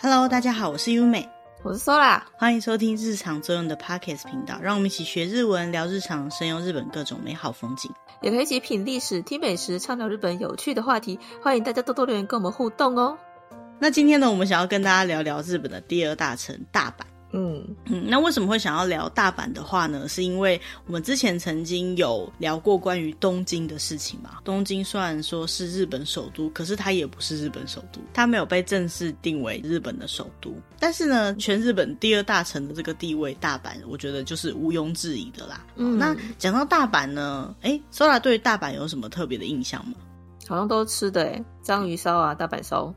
Hello，大家好，我是优美，我是 Sola，欢迎收听日常作用的 Podcast 频道，让我们一起学日文，聊日常，深游日本各种美好风景，也可以一起品历史、听美食，畅聊日本有趣的话题。欢迎大家多多留言跟我们互动哦。那今天呢，我们想要跟大家聊聊日本的第二大城大阪。嗯嗯，那为什么会想要聊大阪的话呢？是因为我们之前曾经有聊过关于东京的事情嘛。东京虽然说是日本首都，可是它也不是日本首都，它没有被正式定为日本的首都。但是呢，全日本第二大城的这个地位，大阪，我觉得就是毋庸置疑的啦。嗯，那讲到大阪呢，哎，Sora 对于大阪有什么特别的印象吗？好像都吃的哎，章鱼烧啊，大阪烧。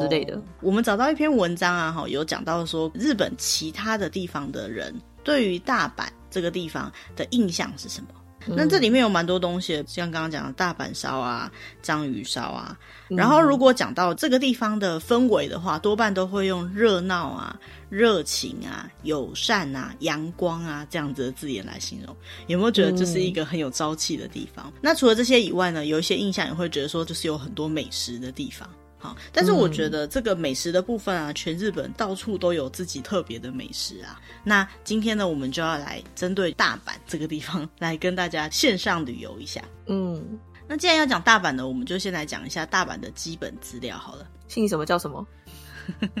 之类的，我们找到一篇文章啊，哈，有讲到说日本其他的地方的人对于大阪这个地方的印象是什么？嗯、那这里面有蛮多东西，像刚刚讲的大阪烧啊、章鱼烧啊。然后如果讲到这个地方的氛围的话，多半都会用热闹啊、热情啊、友善啊、阳光啊这样子的字眼来形容。有没有觉得这是一个很有朝气的地方？嗯、那除了这些以外呢，有一些印象也会觉得说，就是有很多美食的地方。好，但是我觉得这个美食的部分啊，嗯、全日本到处都有自己特别的美食啊。那今天呢，我们就要来针对大阪这个地方 来跟大家线上旅游一下。嗯，那既然要讲大阪呢，我们就先来讲一下大阪的基本资料好了。姓什么叫什么？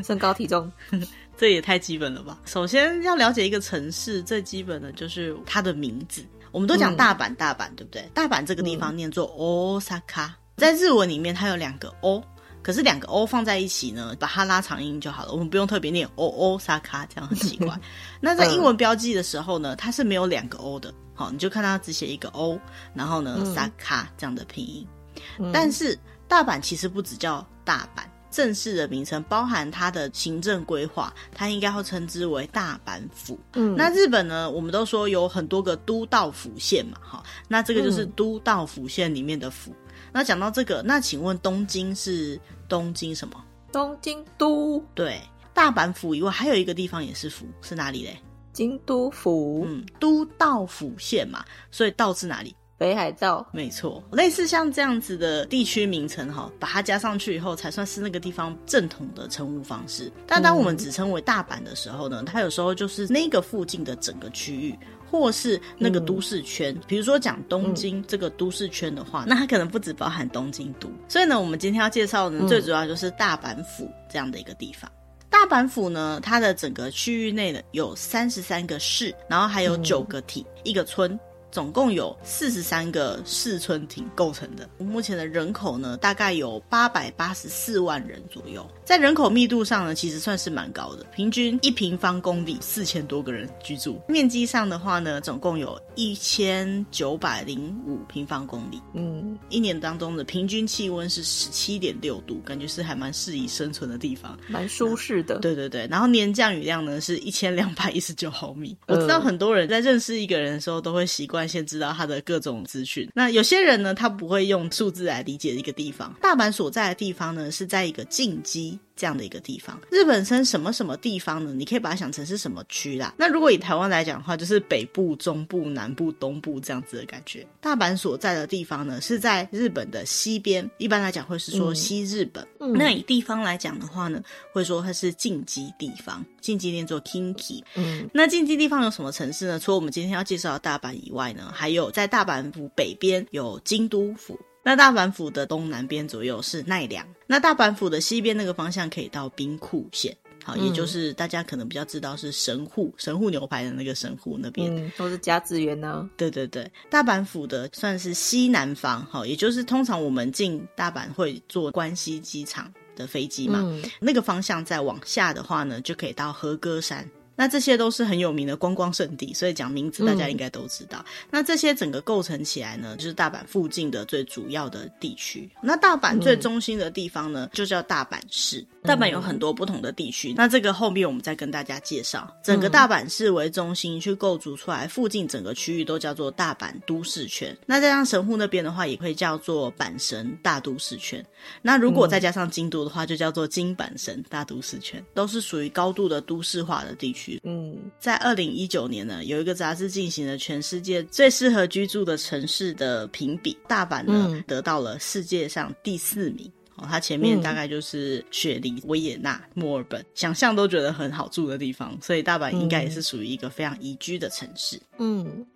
身高体重，这也太基本了吧？首先要了解一个城市，最基本的就是它的名字。我们都讲大阪，大阪、嗯、对不对？大阪这个地方念作 Osaka，在日文里面它有两个 O。可是两个 O 放在一起呢，把它拉长音就好了。我们不用特别念 O O 沙卡，这样很奇怪。那在英文标记的时候呢，它是没有两个 O 的。好，你就看它只写一个 O，然后呢沙卡这样的拼音。嗯、但是大阪其实不只叫大阪，正式的名称包含它的行政规划，它应该会称之为大阪府。嗯，那日本呢，我们都说有很多个都道府县嘛，哈，那这个就是都道府县里面的府。那讲到这个，那请问东京是东京什么？东京都。对，大阪府以外还有一个地方也是府，是哪里嘞？京都府。嗯，都道府县嘛，所以道是哪里？北海道。没错，类似像这样子的地区名称哈，把它加上去以后，才算是那个地方正统的称呼方式。但当我们只称为大阪的时候呢，它有时候就是那个附近的整个区域。或是那个都市圈，嗯、比如说讲东京这个都市圈的话，嗯、那它可能不只包含东京都。所以呢，我们今天要介绍的呢，最主要就是大阪府这样的一个地方。嗯、大阪府呢，它的整个区域内呢有三十三个市，然后还有九个体，嗯、一个村。总共有四十三个市村町构成的。目前的人口呢，大概有八百八十四万人左右。在人口密度上呢，其实算是蛮高的，平均一平方公里四千多个人居住。面积上的话呢，总共有一千九百零五平方公里。嗯，一年当中的平均气温是十七点六度，感觉是还蛮适宜生存的地方，蛮舒适的。对对对，然后年降雨量呢是一千两百一十九毫米。我知道很多人在认识一个人的时候都会习惯。先知道他的各种资讯。那有些人呢，他不会用数字来理解一个地方。大阪所在的地方呢，是在一个近畿。这样的一个地方，日本称什么什么地方呢？你可以把它想成是什么区啦。那如果以台湾来讲的话，就是北部、中部、南部、东部这样子的感觉。大阪所在的地方呢，是在日本的西边，一般来讲会是说西日本。嗯、那以地方来讲的话呢，会说它是近畿地方，近畿念作 Kinki。嗯，那近畿地方有什么城市呢？除了我们今天要介绍的大阪以外呢，还有在大阪府北边有京都府。那大阪府的东南边左右是奈良，那大阪府的西边那个方向可以到兵库县，好，嗯、也就是大家可能比较知道是神户神户牛排的那个神户那边，嗯，都是甲子园呢。对对对，大阪府的算是西南方，好，也就是通常我们进大阪会坐关西机场的飞机嘛，嗯、那个方向再往下的话呢，就可以到和歌山。那这些都是很有名的观光圣地，所以讲名字大家应该都知道。嗯、那这些整个构成起来呢，就是大阪附近的最主要的地区。那大阪最中心的地方呢，嗯、就叫大阪市。大阪有很多不同的地区，嗯、那这个后面我们再跟大家介绍。整个大阪市为中心去构筑出来，附近整个区域都叫做大阪都市圈。那再加上神户那边的话，也会叫做阪神大都市圈。那如果再加上京都的话，就叫做京阪神大都市圈，都是属于高度的都市化的地区。嗯，在二零一九年呢，有一个杂志进行了全世界最适合居住的城市的评比，大阪呢、嗯、得到了世界上第四名。哦，它前面大概就是雪梨、维也纳、墨尔本，想象都觉得很好住的地方，所以大阪应该也是属于一个非常宜居的城市。嗯。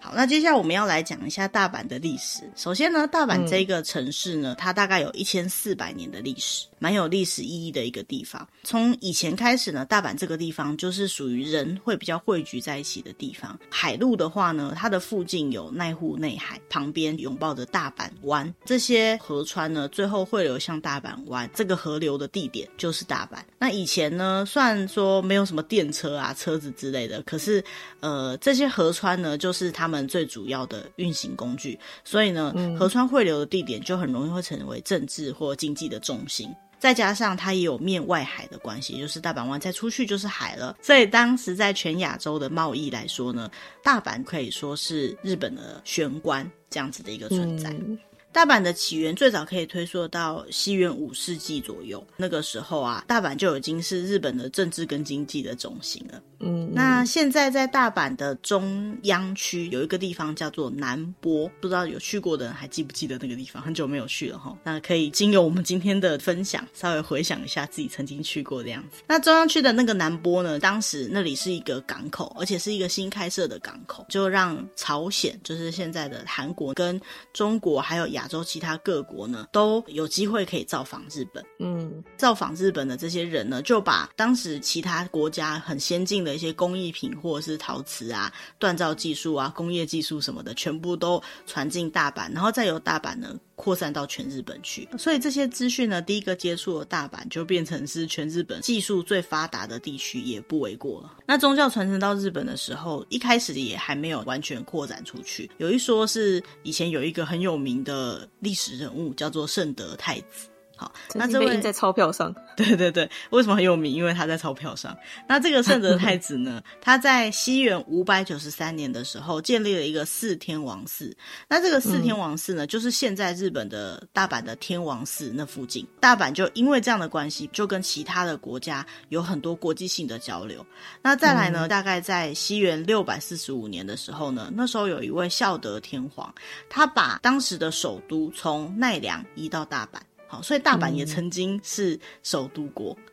好，那接下来我们要来讲一下大阪的历史。首先呢，大阪这个城市呢，嗯、它大概有一千四百年的历史，蛮有历史意义的一个地方。从以前开始呢，大阪这个地方就是属于人会比较汇聚在一起的地方。海路的话呢，它的附近有濑户内海，旁边拥抱着大阪湾，这些河川呢，最后汇流向大阪湾。这个河流的地点就是大阪。那以前呢，虽然说没有什么电车啊、车子之类的，可是呃，这些河川呢，就是。是他们最主要的运行工具，所以呢，河川汇流的地点就很容易会成为政治或经济的重心。再加上它也有面外海的关系，就是大阪湾再出去就是海了。所以当时在全亚洲的贸易来说呢，大阪可以说是日本的玄关这样子的一个存在。嗯大阪的起源最早可以推溯到西元五世纪左右，那个时候啊，大阪就已经是日本的政治跟经济的中心了。嗯，那现在在大阪的中央区有一个地方叫做南波，不知道有去过的人还记不记得那个地方？很久没有去了哈，那可以经由我们今天的分享，稍微回想一下自己曾经去过的样子。那中央区的那个南波呢，当时那里是一个港口，而且是一个新开设的港口，就让朝鲜，就是现在的韩国跟中国还有亚。洲其他各国呢，都有机会可以造访日本。嗯，造访日本的这些人呢，就把当时其他国家很先进的一些工艺品，或者是陶瓷啊、锻造技术啊、工业技术什么的，全部都传进大阪，然后再由大阪呢扩散到全日本去。所以这些资讯呢，第一个接触了大阪，就变成是全日本技术最发达的地区，也不为过了。那宗教传承到日本的时候，一开始也还没有完全扩展出去。有一说是以前有一个很有名的。历史人物叫做圣德太子。好，那这位印在钞票上。对对对，为什么很有名？因为他在钞票上。那这个圣德太子呢，他在西元五百九十三年的时候建立了一个四天王寺。那这个四天王寺呢，嗯、就是现在日本的大阪的天王寺那附近。大阪就因为这样的关系，就跟其他的国家有很多国际性的交流。那再来呢，嗯、大概在西元六百四十五年的时候呢，那时候有一位孝德天皇，他把当时的首都从奈良移到大阪。好，所以大阪也曾经是首都国。嗯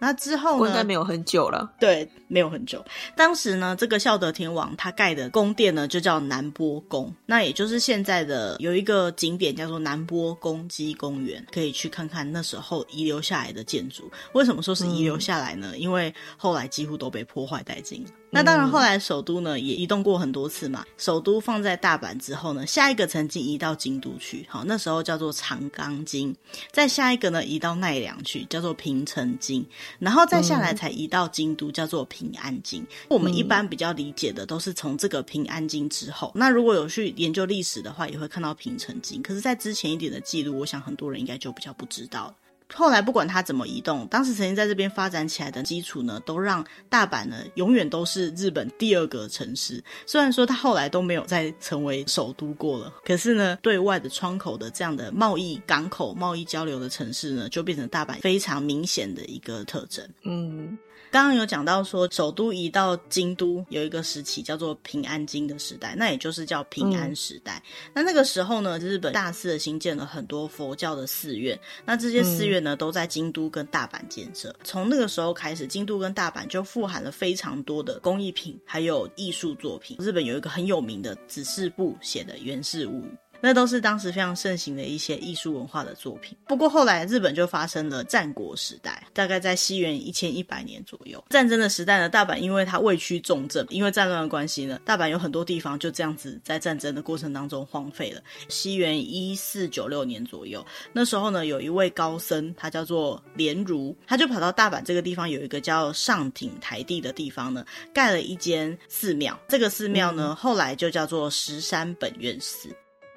那之后呢？应该没有很久了。对，没有很久。当时呢，这个孝德天王他盖的宫殿呢，就叫南波宫。那也就是现在的有一个景点叫做南波公鸡公园，可以去看看那时候遗留下来的建筑。为什么说是遗留下来呢？嗯、因为后来几乎都被破坏殆尽了。那当然，后来首都呢也移动过很多次嘛。首都放在大阪之后呢，下一个曾经移到京都去，好，那时候叫做长冈京。再下一个呢，移到奈良去，叫做平城京。然后再下来才移到京都，叫做平安京。我们一般比较理解的都是从这个平安京之后。那如果有去研究历史的话，也会看到平城京。可是，在之前一点的记录，我想很多人应该就比较不知道了。后来不管它怎么移动，当时曾经在这边发展起来的基础呢，都让大阪呢永远都是日本第二个城市。虽然说它后来都没有再成为首都过了，可是呢，对外的窗口的这样的贸易港口、贸易交流的城市呢，就变成大阪非常明显的一个特征。嗯。刚刚有讲到说，首都移到京都有一个时期叫做平安京的时代，那也就是叫平安时代。嗯、那那个时候呢，日本大肆的兴建了很多佛教的寺院，那这些寺院呢，都在京都跟大阪建设。从那个时候开始，京都跟大阪就富含了非常多的工艺品，还有艺术作品。日本有一个很有名的指示部写的《源氏物语》。那都是当时非常盛行的一些艺术文化的作品。不过后来日本就发生了战国时代，大概在西元一千一百年左右。战争的时代呢，大阪因为它位居重镇，因为战乱的关系呢，大阪有很多地方就这样子在战争的过程当中荒废了。西元一四九六年左右，那时候呢，有一位高僧，他叫做莲如，他就跑到大阪这个地方有一个叫上町台地的地方呢，盖了一间寺庙。这个寺庙呢，后来就叫做石山本愿寺。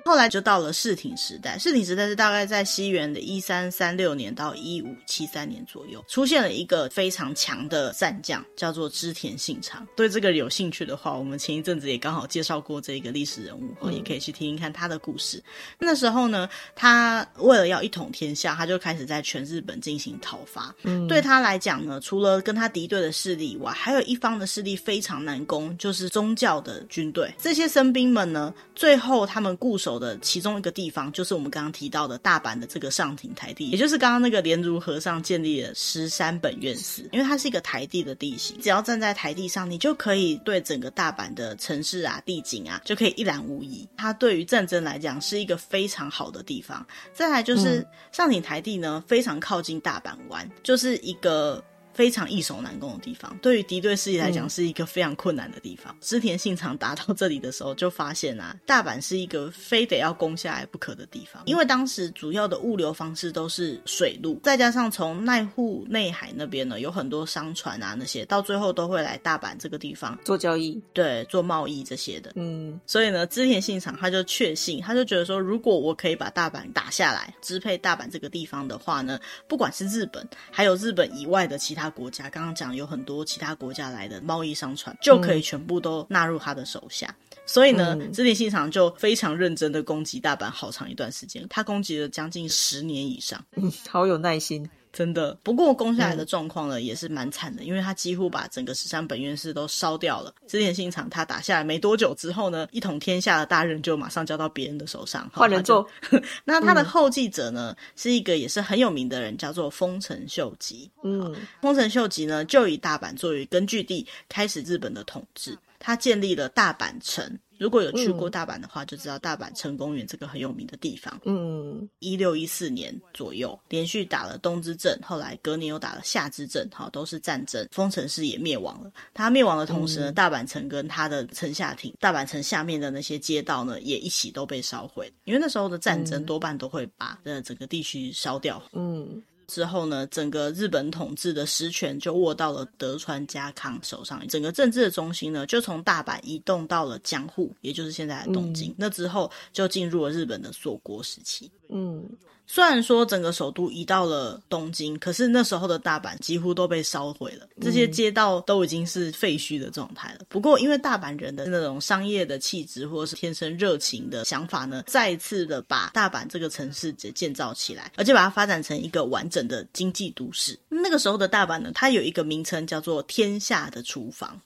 后来就到了室町时代，室町时代是大概在西元的一三三六年到一五七三年左右，出现了一个非常强的战将，叫做织田信长。对这个有兴趣的话，我们前一阵子也刚好介绍过这个历史人物，嗯、也可以去听听看他的故事。那时候呢，他为了要一统天下，他就开始在全日本进行讨伐。嗯，对他来讲呢，除了跟他敌对的势力以外，还有一方的势力非常难攻，就是宗教的军队。这些僧兵们呢，最后他们固守。守的其中一个地方，就是我们刚刚提到的大阪的这个上庭台地，也就是刚刚那个莲如和尚建立的十三本院寺。因为它是一个台地的地形，只要站在台地上，你就可以对整个大阪的城市啊、地景啊，就可以一览无遗。它对于战争来讲是一个非常好的地方。再来就是上庭台地呢，非常靠近大阪湾，就是一个。非常易守难攻的地方，对于敌对势力来讲是一个非常困难的地方。织、嗯、田信长达到这里的时候，就发现啊，大阪是一个非得要攻下来不可的地方，因为当时主要的物流方式都是水路，再加上从奈户内海那边呢，有很多商船啊，那些到最后都会来大阪这个地方做交易，对，做贸易这些的。嗯，所以呢，织田信长他就确信，他就觉得说，如果我可以把大阪打下来，支配大阪这个地方的话呢，不管是日本，还有日本以外的其他。国家刚刚讲有很多其他国家来的贸易商船，就可以全部都纳入他的手下。嗯、所以呢，织田信长就非常认真的攻击大阪好长一段时间，他攻击了将近十年以上。嗯，好有耐心。真的，不过攻下来的状况呢，嗯、也是蛮惨的，因为他几乎把整个十三本愿寺都烧掉了。织田信长他打下来没多久之后呢，一统天下的大任就马上交到别人的手上，换人做。那他的后继者呢，嗯、是一个也是很有名的人，叫做丰臣秀吉。嗯，丰臣秀吉呢，就以大阪作为根据地，开始日本的统治。他建立了大阪城。如果有去过大阪的话，嗯、就知道大阪城公园这个很有名的地方。嗯，一六一四年左右，连续打了东之阵，后来隔年又打了夏之阵，好，都是战争。丰臣氏也灭亡了。他灭亡的同时呢，嗯、大阪城跟他的城下町、大阪城下面的那些街道呢，也一起都被烧毁。因为那时候的战争多半都会把呃整个地区烧掉。嗯。之后呢，整个日本统治的实权就握到了德川家康手上，整个政治的中心呢，就从大阪移动到了江户，也就是现在的东京。嗯、那之后就进入了日本的锁国时期。嗯。虽然说整个首都移到了东京，可是那时候的大阪几乎都被烧毁了，这些街道都已经是废墟的状态了。不过，因为大阪人的那种商业的气质或者是天生热情的想法呢，再一次的把大阪这个城市给建造起来，而且把它发展成一个完整的经济都市。那个时候的大阪呢，它有一个名称叫做“天下的厨房”。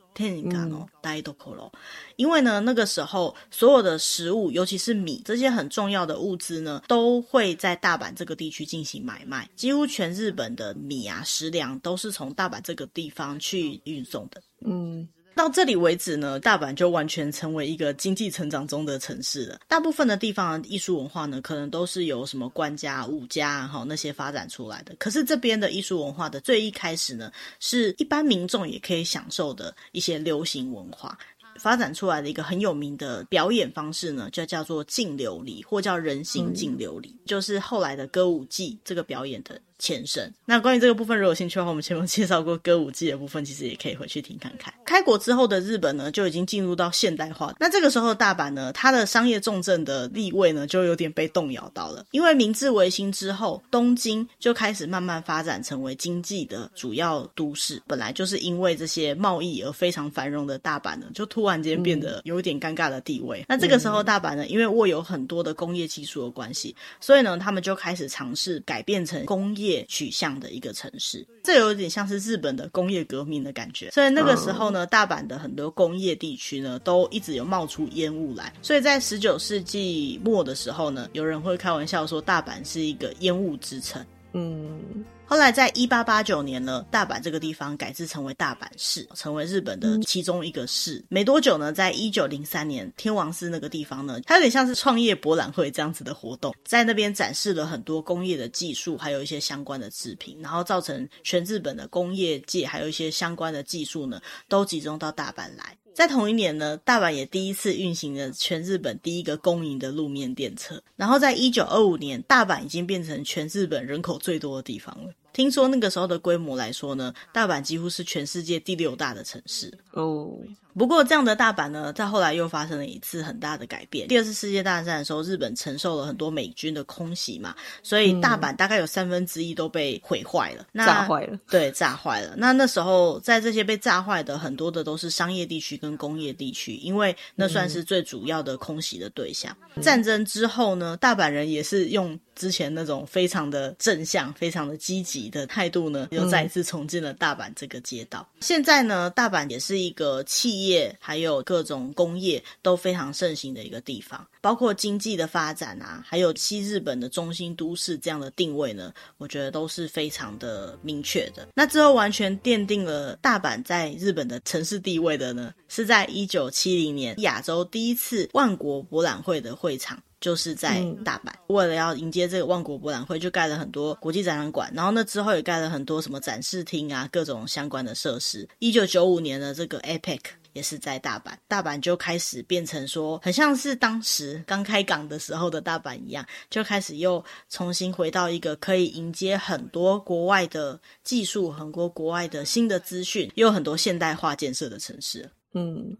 因为呢，那个时候所有的食物，尤其是米这些很重要的物资呢，都会在大阪这个地区进行买卖。几乎全日本的米啊、食粮都是从大阪这个地方去运送的。嗯。到这里为止呢，大阪就完全成为一个经济成长中的城市了。大部分的地方的艺术文化呢，可能都是由什么官家、武家哈那些发展出来的。可是这边的艺术文化的最一开始呢，是一般民众也可以享受的一些流行文化。发展出来的一个很有名的表演方式呢，就叫做净琉璃，或叫人形净琉璃，嗯、就是后来的歌舞伎这个表演的前身。那关于这个部分，如果有兴趣的话，我们前面介绍过歌舞伎的部分，其实也可以回去听看看。开国之后的日本呢，就已经进入到现代化。那这个时候的大阪呢，它的商业重镇的地位呢，就有点被动摇到了。因为明治维新之后，东京就开始慢慢发展成为经济的主要都市。本来就是因为这些贸易而非常繁荣的大阪呢，就突然间变得有点尴尬的地位。嗯、那这个时候，大阪呢，因为握有很多的工业技术的关系，所以呢，他们就开始尝试改变成工业。业取向的一个城市，这有点像是日本的工业革命的感觉。所以那个时候呢，大阪的很多工业地区呢，都一直有冒出烟雾来。所以在十九世纪末的时候呢，有人会开玩笑说，大阪是一个烟雾之城。嗯。后来，在一八八九年呢，大阪这个地方改制成为大阪市，成为日本的其中一个市。没多久呢，在一九零三年，天王寺那个地方呢，它有点像是创业博览会这样子的活动，在那边展示了很多工业的技术，还有一些相关的制品，然后造成全日本的工业界还有一些相关的技术呢，都集中到大阪来。在同一年呢，大阪也第一次运行了全日本第一个公营的路面电车。然后在一九二五年，大阪已经变成全日本人口最多的地方了。听说那个时候的规模来说呢，大阪几乎是全世界第六大的城市哦。不过，这样的大阪呢，在后来又发生了一次很大的改变。第二次世界大战的时候，日本承受了很多美军的空袭嘛，所以大阪大概有三分之一都被毁坏了，嗯、那炸坏了。对，炸坏了。那那时候，在这些被炸坏的很多的都是商业地区跟工业地区，因为那算是最主要的空袭的对象。嗯、战争之后呢，大阪人也是用之前那种非常的正向、非常的积极的态度呢，又再一次重进了大阪这个街道。嗯、现在呢，大阪也是一个企业还有各种工业都非常盛行的一个地方，包括经济的发展啊，还有西日本的中心都市这样的定位呢，我觉得都是非常的明确的。那之后完全奠定了大阪在日本的城市地位的呢，是在一九七零年亚洲第一次万国博览会的会场。就是在大阪，嗯、为了要迎接这个万国博览会，就盖了很多国际展览馆，然后那之后也盖了很多什么展示厅啊，各种相关的设施。一九九五年的这个 APEC 也是在大阪，大阪就开始变成说，很像是当时刚开港的时候的大阪一样，就开始又重新回到一个可以迎接很多国外的技术、很多国外的新的资讯，又有很多现代化建设的城市。嗯。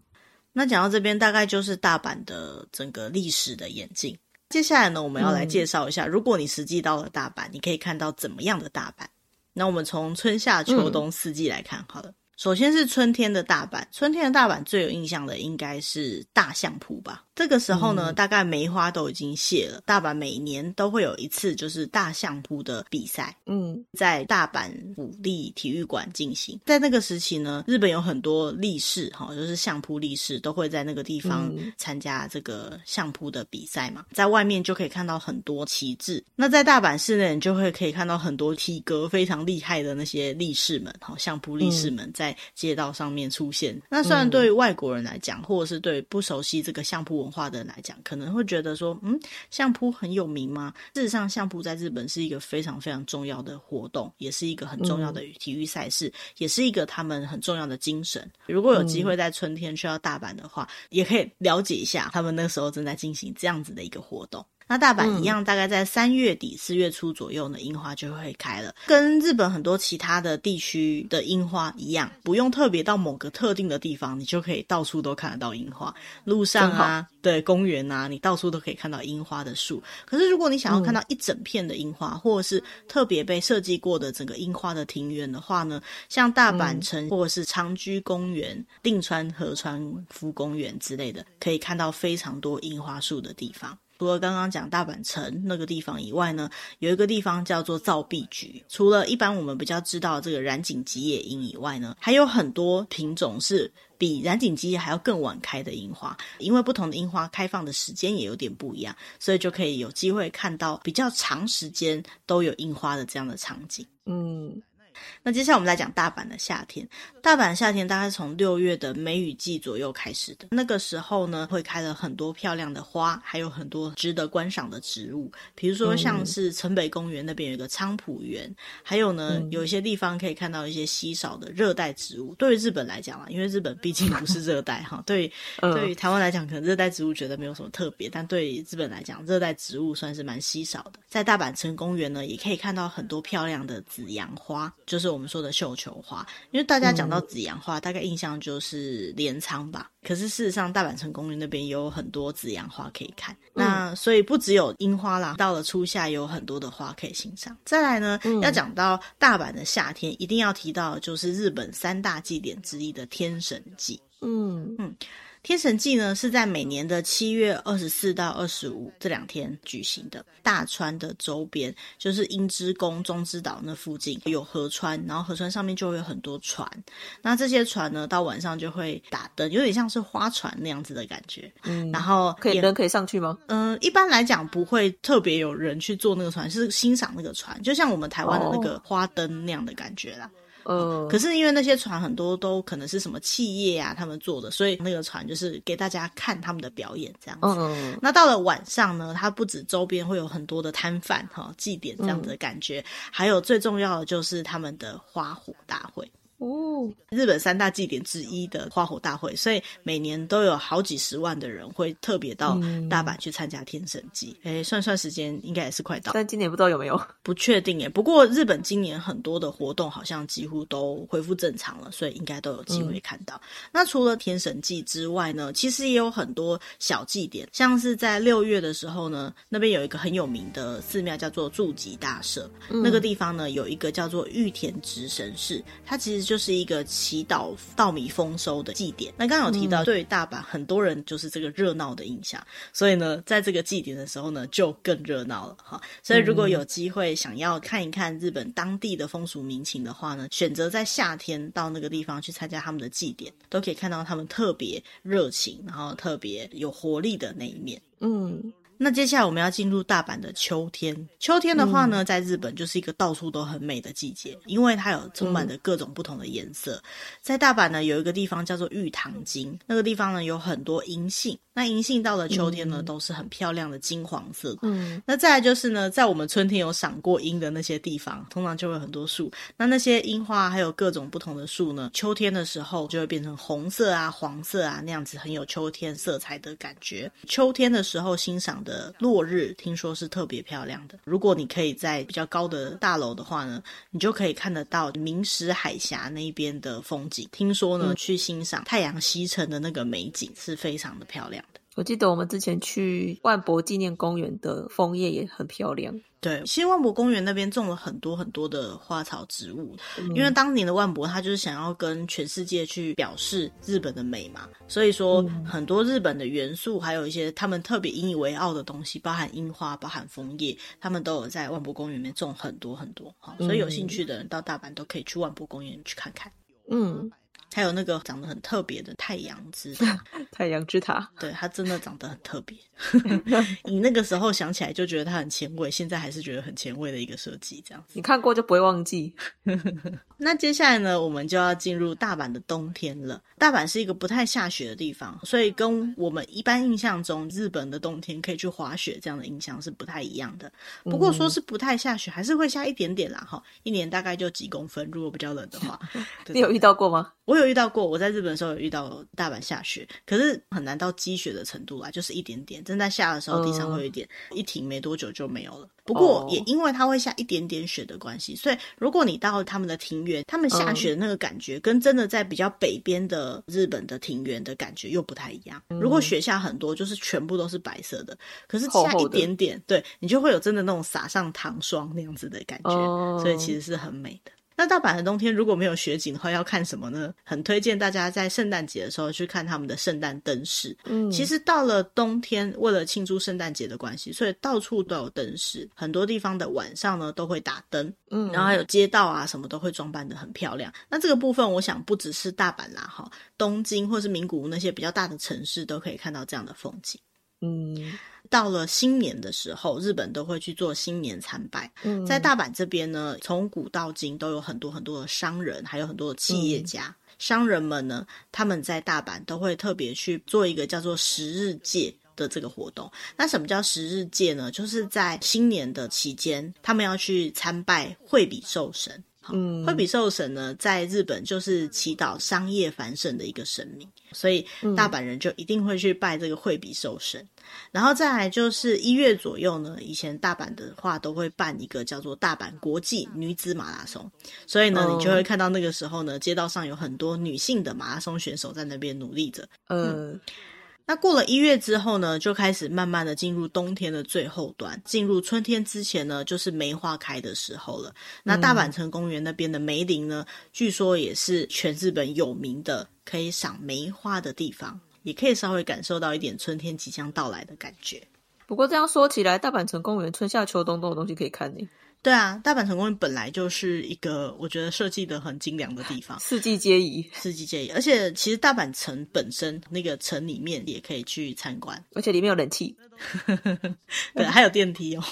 那讲到这边，大概就是大阪的整个历史的演进。接下来呢，我们要来介绍一下，如果你实际到了大阪，你可以看到怎么样的大阪。那我们从春夏秋冬四季来看好了。首先是春天的大阪，春天的大阪最有印象的应该是大相扑吧。这个时候呢，嗯、大概梅花都已经谢了。大阪每年都会有一次就是大相扑的比赛，嗯，在大阪府立体育馆进行。在那个时期呢，日本有很多力士哈，就是相扑力士都会在那个地方参加这个相扑的比赛嘛。在外面就可以看到很多旗帜。那在大阪市内，你就会可以看到很多体格非常厉害的那些力士们，哈，相扑力士们在街道上面出现。那虽然对于外国人来讲，或者是对不熟悉这个相扑文化的人来讲，可能会觉得说，嗯，相扑很有名吗？事实上，相扑在日本是一个非常非常重要的活动，也是一个很重要的体育赛事，嗯、也是一个他们很重要的精神。如果有机会在春天去到大阪的话，嗯、也可以了解一下他们那时候正在进行这样子的一个活动。那大阪一样，大概在三月底四月初左右呢，樱花就会开了。跟日本很多其他的地区的樱花一样，不用特别到某个特定的地方，你就可以到处都看得到樱花。路上啊，对，公园啊，你到处都可以看到樱花的树。可是如果你想要看到一整片的樱花，嗯、或者是特别被设计过的整个樱花的庭园的话呢，像大阪城或者是长居公园、定川河川夫公园之类的，可以看到非常多樱花树的地方。除了刚刚讲大阪城那个地方以外呢，有一个地方叫做造币局。除了一般我们比较知道这个染井吉野樱以外呢，还有很多品种是比染井吉野还要更晚开的樱花。因为不同的樱花开放的时间也有点不一样，所以就可以有机会看到比较长时间都有樱花的这样的场景。嗯。那接下来我们来讲大阪的夏天。大阪的夏天大概是从六月的梅雨季左右开始的。那个时候呢，会开了很多漂亮的花，还有很多值得观赏的植物。比如说像是城北公园那边有一个菖蒲园，还有呢，有一些地方可以看到一些稀少的热带植物。对于日本来讲啊，因为日本毕竟不是热带哈，对，对于台湾来讲，可能热带植物觉得没有什么特别，但对于日本来讲，热带植物算是蛮稀少的。在大阪城公园呢，也可以看到很多漂亮的紫阳花。就是我们说的绣球花，因为大家讲到紫阳花，嗯、大概印象就是镰仓吧。可是事实上，大阪城公园那边也有很多紫阳花可以看。嗯、那所以不只有樱花啦，到了初夏也有很多的花可以欣赏。再来呢，嗯、要讲到大阪的夏天，一定要提到就是日本三大祭典之一的天神祭。嗯嗯。天神祭呢，是在每年的七月二十四到二十五这两天举行的。大川的周边，就是樱之宫、中之岛那附近有河川，然后河川上面就会有很多船。那这些船呢，到晚上就会打灯，有点像是花船那样子的感觉。嗯，然后可以人可以上去吗？嗯、呃，一般来讲不会特别有人去坐那个船，是欣赏那个船，就像我们台湾的那个花灯那样的感觉啦。呃，可是因为那些船很多都可能是什么企业啊，他们做的，所以那个船就是给大家看他们的表演这样子。嗯，那到了晚上呢，它不止周边会有很多的摊贩哈，祭典这样子的感觉，嗯、还有最重要的就是他们的花火大会。哦，日本三大祭典之一的花火大会，所以每年都有好几十万的人会特别到大阪去参加天神祭。哎、嗯，算算时间，应该也是快到。但今年不知道有没有，不确定哎。不过日本今年很多的活动好像几乎都恢复正常了，所以应该都有机会看到。嗯、那除了天神祭之外呢，其实也有很多小祭典，像是在六月的时候呢，那边有一个很有名的寺庙叫做筑吉大社，嗯、那个地方呢有一个叫做玉田直神寺，它其实。就是一个祈祷稻米丰收的祭典。那刚刚有提到，对于大阪很多人就是这个热闹的印象，所以呢，在这个祭典的时候呢，就更热闹了哈。所以如果有机会想要看一看日本当地的风俗民情的话呢，选择在夏天到那个地方去参加他们的祭典，都可以看到他们特别热情，然后特别有活力的那一面。嗯。那接下来我们要进入大阪的秋天。秋天的话呢，在日本就是一个到处都很美的季节，因为它有充满着各种不同的颜色。在大阪呢，有一个地方叫做玉堂津，那个地方呢有很多银杏。那银杏到了秋天呢，都是很漂亮的金黄色。嗯，那再来就是呢，在我们春天有赏过樱的那些地方，通常就会有很多树。那那些樱花还有各种不同的树呢，秋天的时候就会变成红色啊、黄色啊那样子，很有秋天色彩的感觉。秋天的时候欣赏的落日，听说是特别漂亮的。如果你可以在比较高的大楼的话呢，你就可以看得到明石海峡那边的风景。听说呢，去欣赏太阳西沉的那个美景是非常的漂亮。我记得我们之前去万博纪念公园的枫叶也很漂亮。对，其实万博公园那边种了很多很多的花草植物，嗯、因为当年的万博他就是想要跟全世界去表示日本的美嘛，所以说很多日本的元素，还有一些他们特别引以为傲的东西，包含樱花、包含枫叶，他们都有在万博公园里面种很多很多。好，所以有兴趣的人到大阪都可以去万博公园去看看。嗯。还有那个长得很特别的太阳之塔，太阳之塔，对，它真的长得很特别。你那个时候想起来就觉得它很前卫，现在还是觉得很前卫的一个设计，这样子。你看过就不会忘记。那接下来呢，我们就要进入大阪的冬天了。大阪是一个不太下雪的地方，所以跟我们一般印象中日本的冬天可以去滑雪这样的印象是不太一样的。不过说是不太下雪，还是会下一点点啦，哈，一年大概就几公分，如果比较冷的话。你有遇到过吗？我有遇到过，我在日本的时候有遇到大阪下雪，可是很难到积雪的程度啦，就是一点点。正在下的时候，地上会有一点，嗯、一停没多久就没有了。不过也因为它会下一点点雪的关系，所以如果你到他们的庭园，他们下雪的那个感觉，跟真的在比较北边的日本的庭园的感觉又不太一样。如果雪下很多，就是全部都是白色的，可是下一点点，对，你就会有真的那种撒上糖霜那样子的感觉，所以其实是很美的。那大阪的冬天如果没有雪景的话，要看什么呢？很推荐大家在圣诞节的时候去看他们的圣诞灯饰。嗯，其实到了冬天，为了庆祝圣诞节的关系，所以到处都有灯饰，很多地方的晚上呢都会打灯。嗯，然后还有街道啊什么都会装扮的很漂亮。那这个部分，我想不只是大阪啦，哈，东京或是名古屋那些比较大的城市都可以看到这样的风景。嗯。到了新年的时候，日本都会去做新年参拜。嗯，在大阪这边呢，从古到今都有很多很多的商人，还有很多的企业家。嗯，商人们呢，他们在大阪都会特别去做一个叫做十日戒的这个活动。那什么叫十日戒呢？就是在新年的期间，他们要去参拜惠比寿神。嗯，惠比寿神呢，在日本就是祈祷商业繁盛的一个神明，所以大阪人就一定会去拜这个惠比寿神。嗯、然后再来就是一月左右呢，以前大阪的话都会办一个叫做大阪国际女子马拉松，所以呢，哦、你就会看到那个时候呢，街道上有很多女性的马拉松选手在那边努力着。呃。嗯那过了一月之后呢，就开始慢慢的进入冬天的最后端，进入春天之前呢，就是梅花开的时候了。那大阪城公园那边的梅林呢，据说也是全日本有名的可以赏梅花的地方，也可以稍微感受到一点春天即将到来的感觉。不过这样说起来，大阪城公园春夏秋冬都有东西可以看呢。对啊，大阪城公园本来就是一个我觉得设计的很精良的地方，四季皆宜，四季皆宜。而且其实大阪城本身那个城里面也可以去参观，而且里面有冷气，对，还有电梯哦。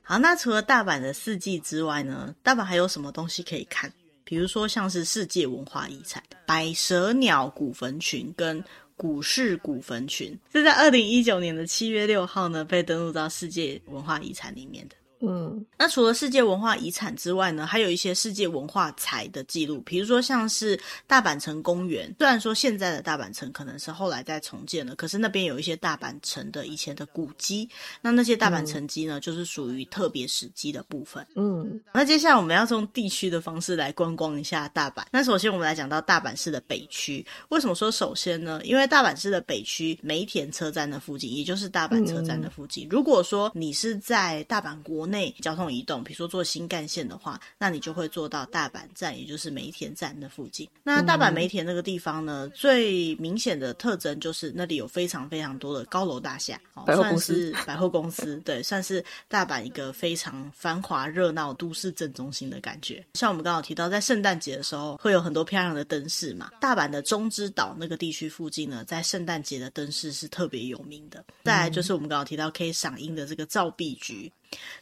好，那除了大阪的四季之外呢，大阪还有什么东西可以看？比如说像是世界文化遗产百舌鸟古坟群跟古市古坟群，是在二零一九年的七月六号呢被登录到世界文化遗产里面的。嗯，那除了世界文化遗产之外呢，还有一些世界文化财的记录，比如说像是大阪城公园。虽然说现在的大阪城可能是后来再重建了，可是那边有一些大阪城的以前的古迹。那那些大阪城迹呢，嗯、就是属于特别史迹的部分。嗯，那接下来我们要从地区的方式来观光一下大阪。那首先我们来讲到大阪市的北区。为什么说首先呢？因为大阪市的北区梅田车站的附近，也就是大阪车站的附近。嗯、如果说你是在大阪国内交通移动，比如说坐新干线的话，那你就会坐到大阪站，也就是梅田站的附近。那大阪梅田那个地方呢，嗯、最明显的特征就是那里有非常非常多的高楼大厦，百货公司，百货公司，对，算是大阪一个非常繁华热闹都市正中心的感觉。像我们刚刚提到，在圣诞节的时候会有很多漂亮的灯饰嘛。大阪的中之岛那个地区附近呢，在圣诞节的灯饰是特别有名的。再来就是我们刚刚提到可以赏樱的这个造币局。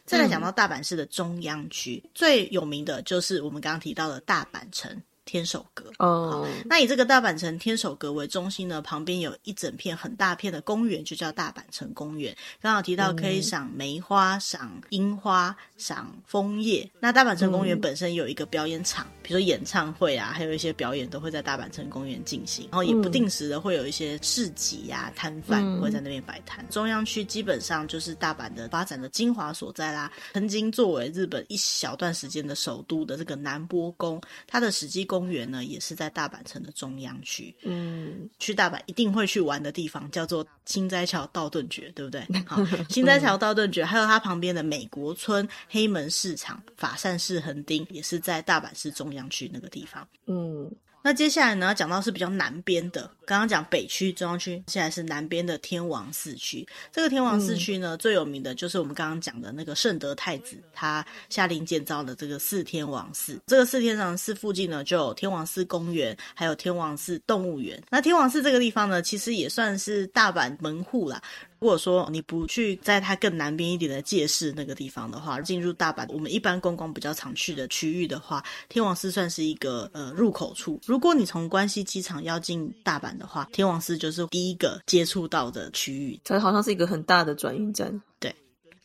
再来讲到大阪市的中央区，嗯、最有名的就是我们刚刚提到的大阪城。天守阁哦，那以这个大阪城天守阁为中心呢，旁边有一整片很大片的公园，就叫大阪城公园。刚好提到可以赏梅花、赏樱花、赏枫叶。那大阪城公园本身有一个表演场，比如说演唱会啊，还有一些表演都会在大阪城公园进行。然后也不定时的会有一些市集呀、摊贩会在那边摆摊。中央区基本上就是大阪的发展的精华所在啦。曾经作为日本一小段时间的首都的这个南波宫，它的史迹公公园呢，也是在大阪城的中央区。嗯，去大阪一定会去玩的地方叫做新斋桥道顿崛，对不对？好，新斋桥道顿崛，还有它旁边的美国村、黑门市场、法善寺横丁，也是在大阪市中央区那个地方。嗯。那接下来呢，要讲到是比较南边的。刚刚讲北区、中央区，现在是南边的天王寺区。这个天王寺区呢，嗯、最有名的就是我们刚刚讲的那个圣德太子，他下令建造的这个四天王寺。这个四天王寺附近呢，就有天王寺公园，还有天王寺动物园。那天王寺这个地方呢，其实也算是大阪门户啦。如果说你不去在它更南边一点的界市那个地方的话，进入大阪，我们一般观光比较常去的区域的话，天王寺算是一个呃入口处。如果你从关西机场要进大阪的话，天王寺就是第一个接触到的区域。它好像是一个很大的转运站。对。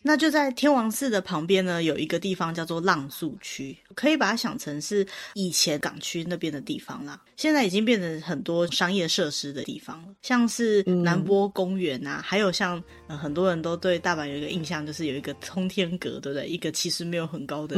那就在天王寺的旁边呢，有一个地方叫做浪速区，可以把它想成是以前港区那边的地方啦。现在已经变成很多商业设施的地方了，像是南波公园啊，嗯、还有像、呃、很多人都对大阪有一个印象，就是有一个通天阁，对不对？一个其实没有很高的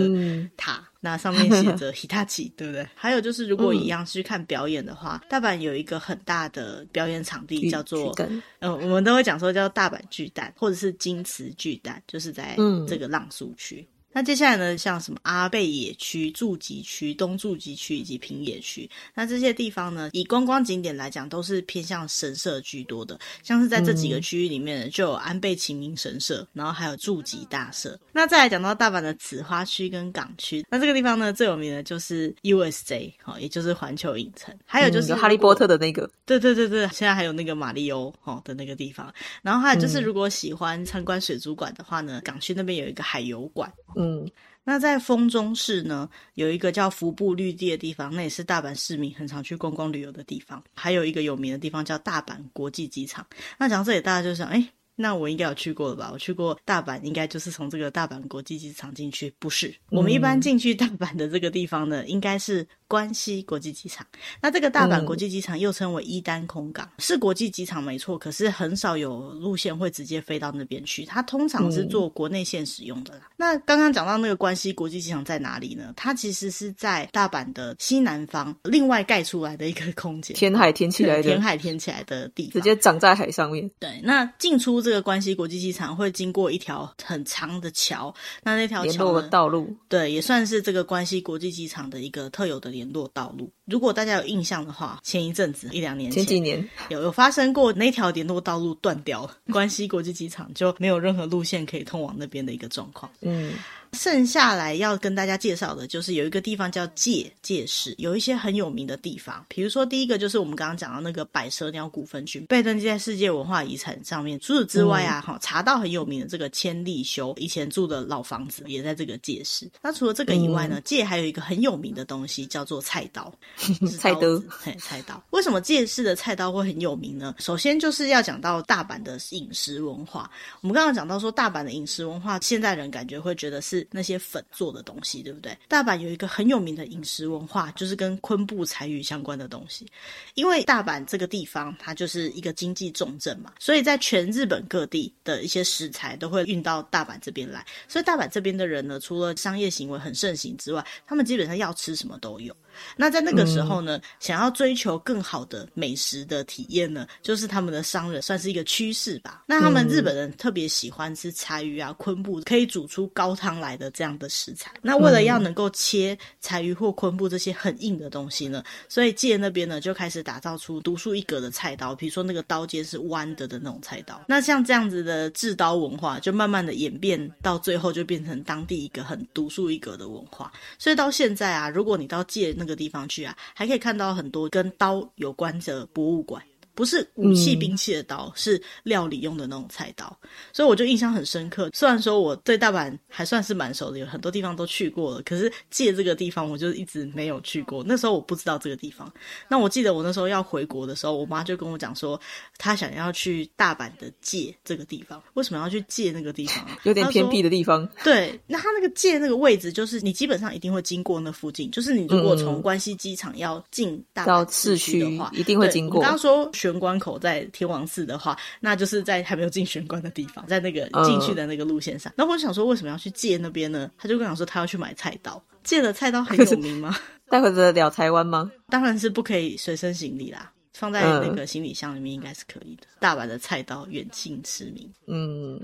塔。嗯那上面写着 Hitachi，对不对？还有就是，如果一样是去看表演的话，嗯、大阪有一个很大的表演场地，叫做嗯、呃，我们都会讲说叫大阪巨蛋，或者是金瓷巨蛋，就是在这个浪速区。嗯那接下来呢，像什么阿贝野区、住吉区、东住吉区以及平野区，那这些地方呢，以观光景点来讲，都是偏向神社居多的。像是在这几个区域里面呢，就有安倍晴明神社，然后还有住吉大社。那再来讲到大阪的紫花区跟港区，那这个地方呢，最有名的就是 USJ，好，也就是环球影城，还有就是、嗯、哈利波特的那个，对对对对，现在还有那个马里欧哦的那个地方。然后还有就是，如果喜欢参观水族馆的话呢，港区那边有一个海游馆。嗯，嗯那在丰中市呢，有一个叫服部绿地的地方，那也是大阪市民很常去观光旅游的地方。还有一个有名的地方叫大阪国际机场。那讲到这里，大家就想，哎，那我应该有去过了吧？我去过大阪，应该就是从这个大阪国际机场进去。不是，我们一般进去大阪的这个地方呢，应该是。关西国际机场，那这个大阪国际机场又称为伊丹空港，嗯、是国际机场没错，可是很少有路线会直接飞到那边去，它通常是做国内线使用的啦。嗯、那刚刚讲到那个关西国际机场在哪里呢？它其实是在大阪的西南方，另外盖出来的一个空间，填海填起来的，填海填起来的地方，直接长在海上面。对，那进出这个关西国际机场会经过一条很长的桥，那那条桥的道路，对，也算是这个关西国际机场的一个特有的联络道路。如果大家有印象的话，前一阵子一两年前，前几年有有发生过那条联络道路断掉了，关西国际机场就没有任何路线可以通往那边的一个状况。嗯。剩下来要跟大家介绍的就是有一个地方叫界界市，有一些很有名的地方，比如说第一个就是我们刚刚讲到那个百蛇鸟古坟群，被登记在世界文化遗产上面。除此之外啊，哈、嗯，茶道很有名的这个千利休以前住的老房子也在这个界市。那除了这个以外呢，界、嗯、还有一个很有名的东西叫做菜刀，菜刀，嘿，菜刀。为什么界市的菜刀会很有名呢？首先就是要讲到大阪的饮食文化。我们刚刚讲到说大阪的饮食文化，现代人感觉会觉得是。那些粉做的东西，对不对？大阪有一个很有名的饮食文化，就是跟昆布柴鱼相关的东西。因为大阪这个地方，它就是一个经济重镇嘛，所以在全日本各地的一些食材都会运到大阪这边来。所以大阪这边的人呢，除了商业行为很盛行之外，他们基本上要吃什么都有。那在那个时候呢，嗯、想要追求更好的美食的体验呢，就是他们的商人算是一个趋势吧。那他们日本人特别喜欢吃柴鱼啊、昆布，可以煮出高汤来的这样的食材。那为了要能够切柴鱼或昆布这些很硬的东西呢，所以界那边呢就开始打造出独树一格的菜刀，比如说那个刀尖是弯的的那种菜刀。那像这样子的制刀文化，就慢慢的演变到最后就变成当地一个很独树一格的文化。所以到现在啊，如果你到界那个地方去啊，还可以看到很多跟刀有关的博物馆。不是武器兵器的刀，嗯、是料理用的那种菜刀，所以我就印象很深刻。虽然说我对大阪还算是蛮熟的，有很多地方都去过了，可是借这个地方我就一直没有去过。那时候我不知道这个地方。那我记得我那时候要回国的时候，我妈就跟我讲说，她想要去大阪的借这个地方。为什么要去借那个地方？有点偏僻的地方。对，那他那个借那个位置，就是你基本上一定会经过那附近。就是你如果从关西机场要进大阪市区的话，一定会经过。刚刚说。玄关口在天王寺的话，那就是在还没有进玄关的地方，在那个进去的那个路线上。那、嗯、我想说，为什么要去借那边呢？他就跟我说，他要去买菜刀。借的菜刀很有名吗？带回得了台湾吗？当然是不可以随身行李啦，放在那个行李箱里面应该是可以的。嗯、大阪的菜刀远近驰名。嗯。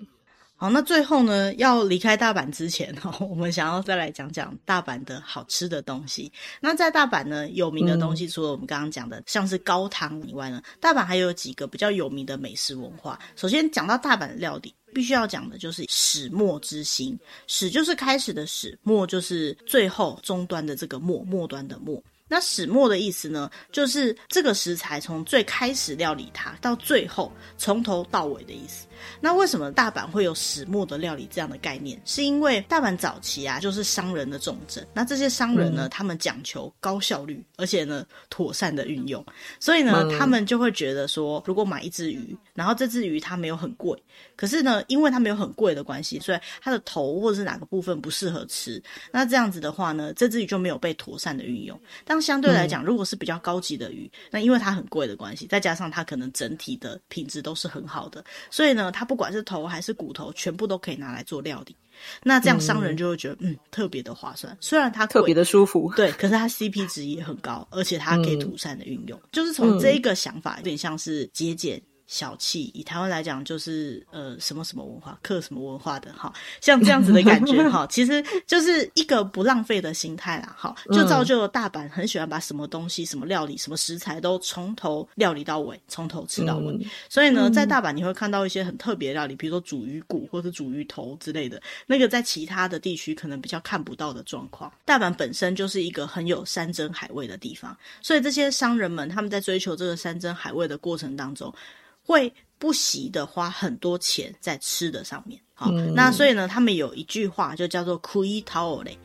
好，那最后呢，要离开大阪之前哈，我们想要再来讲讲大阪的好吃的东西。那在大阪呢，有名的东西除了我们刚刚讲的像是高汤以外呢，大阪还有几个比较有名的美食文化。首先讲到大阪的料理，必须要讲的就是始末之心。始就是开始的始，末就是最后终端的这个末，末端的末。那始末的意思呢，就是这个食材从最开始料理它到最后从头到尾的意思。那为什么大阪会有始末的料理这样的概念？是因为大阪早期啊，就是商人的重镇。那这些商人呢，嗯、他们讲求高效率，而且呢，妥善的运用。所以呢，嗯、他们就会觉得说，如果买一只鱼，然后这只鱼它没有很贵，可是呢，因为它没有很贵的关系，所以它的头或者是哪个部分不适合吃。那这样子的话呢，这只鱼就没有被妥善的运用。但相对来讲，如果是比较高级的鱼，那因为它很贵的关系，再加上它可能整体的品质都是很好的，所以呢。它不管是头还是骨头，全部都可以拿来做料理。那这样商人就会觉得，嗯，嗯，特别的划算。虽然它特别的舒服，对，可是它 CP 值也很高，而且它可以妥善的运用。嗯、就是从这一个想法，有点像是节俭。小气，以台湾来讲，就是呃什么什么文化，克什么文化的哈，像这样子的感觉哈，其实就是一个不浪费的心态啦，哈，就造就了大阪很喜欢把什么东西、什么料理、什么食材都从头料理到尾，从头吃到尾。所以呢，在大阪你会看到一些很特别的料理，比如说煮鱼骨或者煮鱼头之类的，那个在其他的地区可能比较看不到的状况。大阪本身就是一个很有山珍海味的地方，所以这些商人们他们在追求这个山珍海味的过程当中。会不惜的花很多钱在吃的上面，好，嗯、那所以呢，他们有一句话就叫做“食い倒れ”，“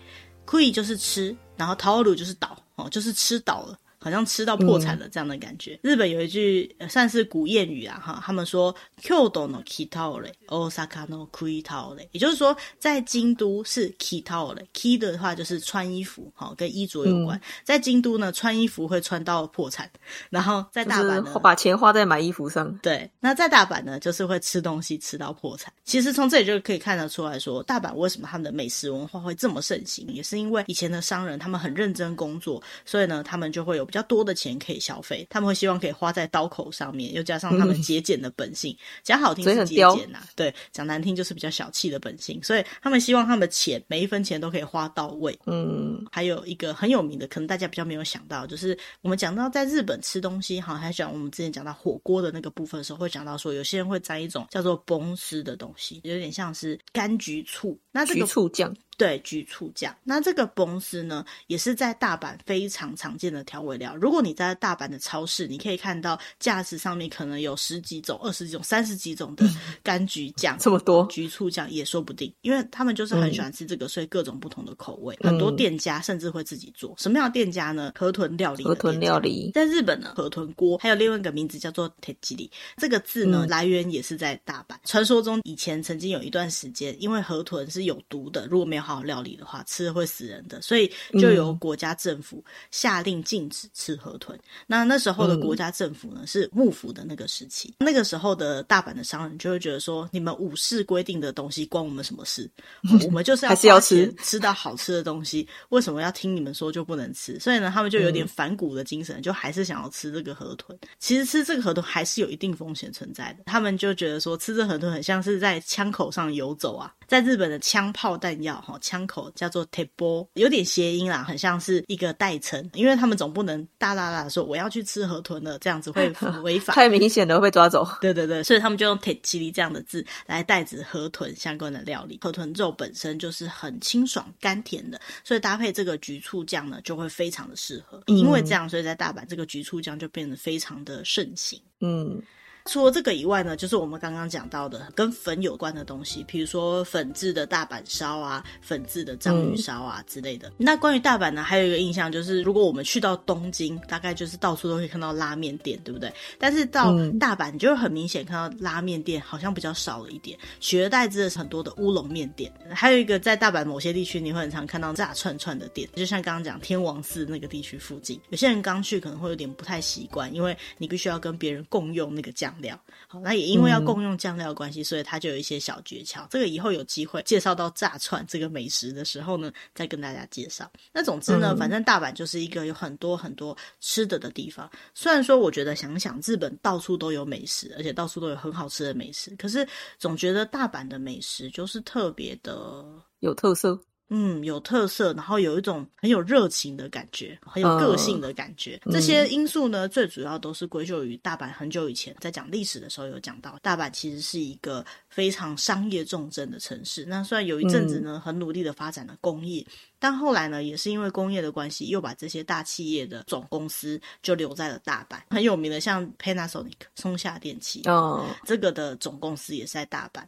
食い”就是吃，然后“倒る”就是倒，哦，就是吃倒了。 好像吃到破产了这样的感觉。嗯、日本有一句算是古谚语啊，哈，他们说“京都の食い倒れ，大阪の食い倒れ”，也就是说，在京都是食い倒れ，ki 的话就是穿衣服，哈，跟衣着有关。嗯、在京都呢，穿衣服会穿到破产，然后在大阪呢，把钱花在买衣服上。对，那在大阪呢，就是会吃东西吃到破产。其实从这里就可以看得出来说，大阪为什么他们的美食文化会这么盛行，也是因为以前的商人他们很认真工作，所以呢，他们就会有。比较 多的钱可以消费，他们会希望可以花在刀口上面，又加上他们节俭的本性，讲、嗯、好听是节俭呐，对，讲难听就是比较小气的本性，所以他们希望他们的钱每一分钱都可以花到位。嗯，还有一个很有名的，可能大家比较没有想到，就是我们讲到在日本吃东西，哈，还讲我们之前讲到火锅的那个部分的时候，会讲到说有些人会沾一种叫做崩丝的东西，有点像是柑橘醋，那这个橘醋酱。对，橘醋酱。那这个崩丝呢，也是在大阪非常常见的调味料。如果你在大阪的超市，你可以看到架子上面可能有十几种、二十几种、三十几种的柑橘酱，这么多橘醋酱也说不定，因为他们就是很喜欢吃这个，嗯、所以各种不同的口味。很多店家甚至会自己做。什么样的店家呢？河豚料理。河豚料理在日本呢，河豚锅还有另外一个名字叫做 tejiri，这个字呢、嗯、来源也是在大阪。传说中以前曾经有一段时间，因为河豚是有毒的，如果没有好好料理的话，吃了会死人的，所以就由国家政府下令禁止吃河豚。嗯、那那时候的国家政府呢，嗯、是幕府的那个时期，那个时候的大阪的商人就会觉得说，你们武士规定的东西关我们什么事？我们就是要还是要吃吃到好吃的东西，为什么要听你们说就不能吃？所以呢，他们就有点反骨的精神，嗯、就还是想要吃这个河豚。其实吃这个河豚还是有一定风险存在的，他们就觉得说，吃这河豚很像是在枪口上游走啊。在日本的枪炮弹药哈，枪口叫做 table，有点谐音啦，很像是一个代称，因为他们总不能大大大说我要去吃河豚了，这样子会 违法，太明显的会被抓走。对对对，所以他们就用 techiri 这样的字来代指河豚相关的料理。河豚肉本身就是很清爽甘甜的，所以搭配这个橘醋酱呢，就会非常的适合。因为这样，所以在大阪这个橘醋酱就变得非常的盛行。嗯。除了这个以外呢，就是我们刚刚讲到的跟粉有关的东西，比如说粉质的大阪烧啊，粉质的章鱼烧啊之类的。嗯、那关于大阪呢，还有一个印象就是，如果我们去到东京，大概就是到处都可以看到拉面店，对不对？但是到大阪，你就会很明显看到拉面店好像比较少了一点，取而代之的是很多的乌龙面店。还有一个在大阪某些地区，你会很常看到炸串串的店，就像刚刚讲天王寺那个地区附近，有些人刚去可能会有点不太习惯，因为你必须要跟别人共用那个酱料，好，那也因为要共用酱料的关系，嗯、所以它就有一些小诀窍。这个以后有机会介绍到炸串这个美食的时候呢，再跟大家介绍。那总之呢，嗯、反正大阪就是一个有很多很多吃的的地方。虽然说我觉得想想日本到处都有美食，而且到处都有很好吃的美食，可是总觉得大阪的美食就是特别的有特色。嗯，有特色，然后有一种很有热情的感觉，很有个性的感觉。Uh, 这些因素呢，嗯、最主要都是归咎于大阪很久以前在讲历史的时候有讲到，大阪其实是一个非常商业重镇的城市。那虽然有一阵子呢，很努力的发展了工业，嗯、但后来呢，也是因为工业的关系，又把这些大企业的总公司就留在了大阪。很有名的像 Panasonic 松下电器哦，uh, 这个的总公司也是在大阪。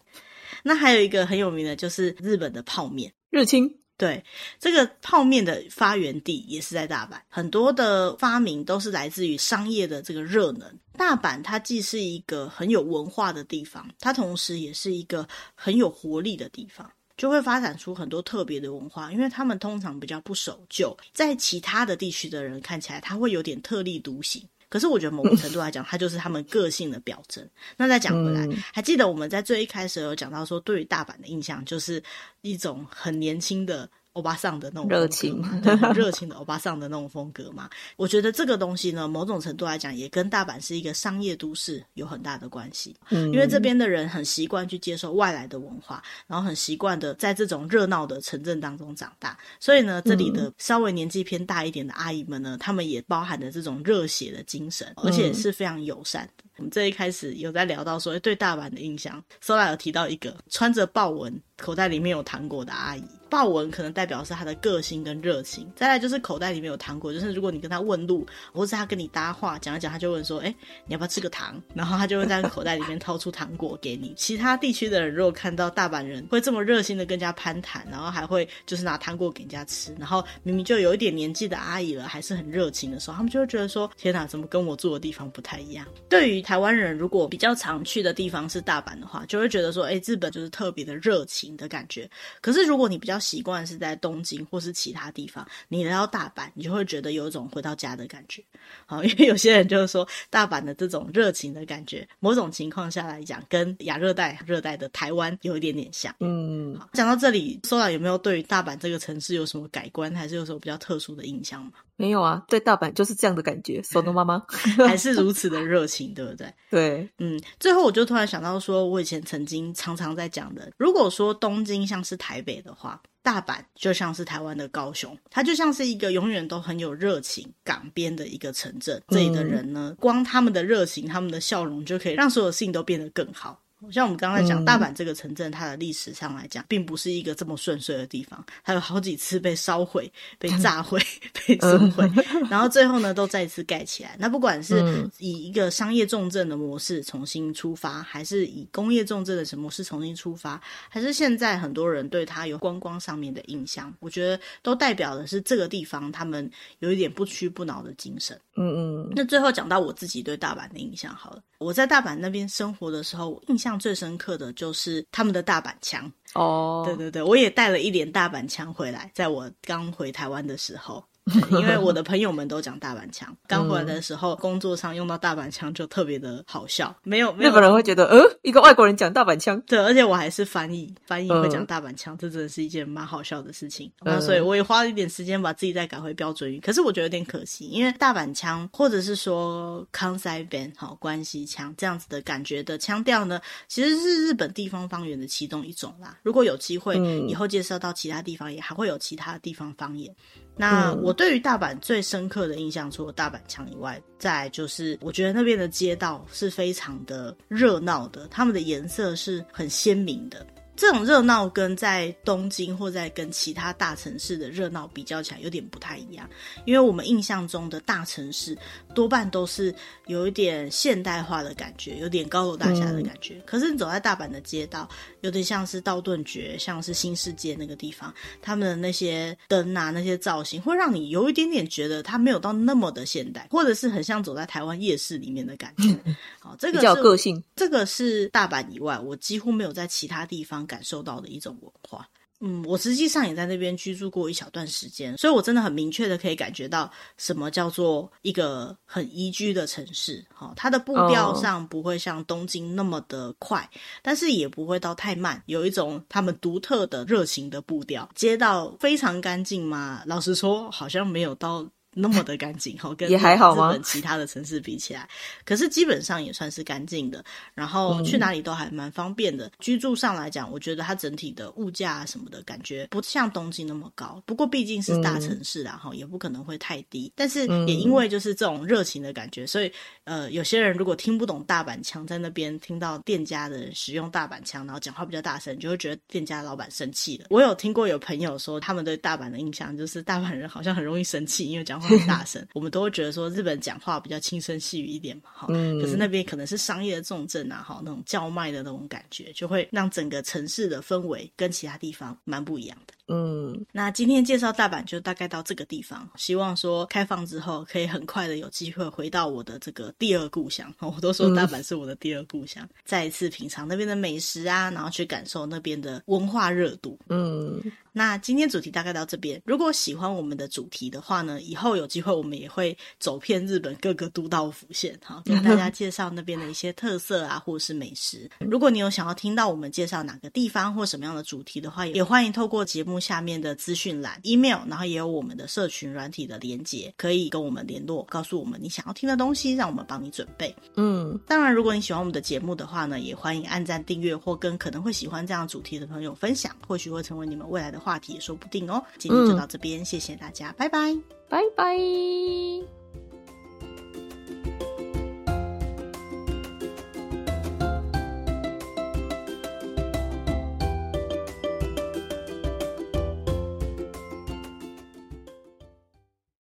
那还有一个很有名的就是日本的泡面。日清，对，这个泡面的发源地也是在大阪，很多的发明都是来自于商业的这个热能。大阪它既是一个很有文化的地方，它同时也是一个很有活力的地方，就会发展出很多特别的文化。因为他们通常比较不守旧，在其他的地区的人看起来，他会有点特立独行。可是我觉得某个程度来讲，它就是他们个性的表征。那再讲回来，嗯、还记得我们在最一开始有讲到说，对于大阪的印象就是一种很年轻的。欧巴桑的那种热情，对，热情的欧巴桑的那种风格嘛。我觉得这个东西呢，某种程度来讲，也跟大阪是一个商业都市有很大的关系。嗯，因为这边的人很习惯去接受外来的文化，然后很习惯的在这种热闹的城镇当中长大。所以呢，这里的稍微年纪偏大一点的阿姨们呢，他们也包含着这种热血的精神，而且是非常友善的。我们这一开始有在聊到说对大阪的印象，Sola 有提到一个穿着豹纹、口袋里面有糖果的阿姨。豹纹可能代表是他的个性跟热情，再来就是口袋里面有糖果，就是如果你跟他问路，或是他跟你搭话讲一讲，他就问说：“哎，你要不要吃个糖？”然后他就会在口袋里面掏出糖果给你。其他地区的人如果看到大阪人会这么热心的跟人家攀谈，然后还会就是拿糖果给人家吃，然后明明就有一点年纪的阿姨了，还是很热情的时候，他们就会觉得说：“天哪，怎么跟我住的地方不太一样？”对于台湾人，如果比较常去的地方是大阪的话，就会觉得说：“哎，日本就是特别的热情的感觉。”可是如果你比较习惯是在东京或是其他地方，你来到大阪，你就会觉得有一种回到家的感觉。好，因为有些人就是说，大阪的这种热情的感觉，某种情况下来讲，跟亚热带、热带的台湾有一点点像。嗯，好，讲到这里，Sola 有没有对于大阪这个城市有什么改观，还是有什么比较特殊的印象吗？没有啊，对大阪就是这样的感觉。So no 妈妈 还是如此的热情，对不对？对，嗯。最后我就突然想到说，我以前曾经常常在讲的，如果说东京像是台北的话，大阪就像是台湾的高雄，它就像是一个永远都很有热情港边的一个城镇。这里的人呢，光他们的热情、他们的笑容，就可以让所有事情都变得更好。像我们刚才讲，大阪这个城镇，它的历史上来讲，并不是一个这么顺遂的地方，它有好几次被烧毁、被炸毁、被损毁，然后最后呢，都再次盖起来。那不管是以一个商业重镇的模式重新出发，还是以工业重镇的模式重新出发，还是现在很多人对它有观光上面的印象，我觉得都代表的是这个地方他们有一点不屈不挠的精神。嗯嗯。那最后讲到我自己对大阪的印象好了，我在大阪那边生活的时候，印象。象最深刻的就是他们的大阪腔哦，对对对，我也带了一点大阪腔回来，在我刚回台湾的时候。因为 我的朋友们都讲大阪腔，刚回来的时候，工作上用到大阪腔就特别的好笑。没有，没有日本人会觉得，呃，一个外国人讲大阪腔。对，而且我还是翻译，翻译会讲大阪腔，这真的是一件蛮好笑的事情。那所以我也花了一点时间把自己再改回标准语。可是我觉得有点可惜，因为大阪腔或者是说関西弁好关西腔这样子的感觉的腔调呢，其实是日本地方方言的其中一种啦。如果有机会以后介绍到其他地方，也还会有其他地方方言。那我对于大阪最深刻的印象，除了大阪腔以外，再就是我觉得那边的街道是非常的热闹的，他们的颜色是很鲜明的。这种热闹跟在东京或在跟其他大城市的热闹比较起来有点不太一样，因为我们印象中的大城市多半都是有一点现代化的感觉，有点高楼大厦的感觉。嗯、可是你走在大阪的街道，有点像是道顿崛，像是新世界那个地方，他们的那些灯啊，那些造型，会让你有一点点觉得它没有到那么的现代，或者是很像走在台湾夜市里面的感觉。好，这个是比较个性，这个是大阪以外，我几乎没有在其他地方。感受到的一种文化，嗯，我实际上也在那边居住过一小段时间，所以我真的很明确的可以感觉到什么叫做一个很宜居的城市。好，它的步调上不会像东京那么的快，但是也不会到太慢，有一种他们独特的热情的步调。街道非常干净吗？老实说，好像没有到。那么的干净，好，跟日本其他的城市比起来，可是基本上也算是干净的。然后去哪里都还蛮方便的。嗯、居住上来讲，我觉得它整体的物价什么的感觉不像东京那么高。不过毕竟是大城市啦，哈、嗯，也不可能会太低。但是也因为就是这种热情的感觉，所以呃，有些人如果听不懂大阪腔，在那边听到店家的人使用大阪腔，然后讲话比较大声，就会觉得店家老板生气了。我有听过有朋友说，他们对大阪的印象就是大阪人好像很容易生气，因为讲话。很大声，我们都会觉得说日本讲话比较轻声细语一点嘛，哈、嗯，可是那边可能是商业的重镇啊，哈，那种叫卖的那种感觉，就会让整个城市的氛围跟其他地方蛮不一样的。嗯，那今天介绍大阪就大概到这个地方，希望说开放之后可以很快的有机会回到我的这个第二故乡。我都说大阪是我的第二故乡，嗯、再一次品尝那边的美食啊，然后去感受那边的文化热度。嗯，那今天主题大概到这边。如果喜欢我们的主题的话呢，以后有机会我们也会走遍日本各个都道府县，好，跟大家介绍那边的一些特色啊，或者是美食。如果你有想要听到我们介绍哪个地方或什么样的主题的话，也欢迎透过节目。下面的资讯栏、email，然后也有我们的社群软体的连接，可以跟我们联络，告诉我们你想要听的东西，让我们帮你准备。嗯，当然，如果你喜欢我们的节目的话呢，也欢迎按赞、订阅或跟可能会喜欢这样主题的朋友分享，或许会成为你们未来的话题，也说不定哦。今天就到这边，嗯、谢谢大家，拜拜，拜拜。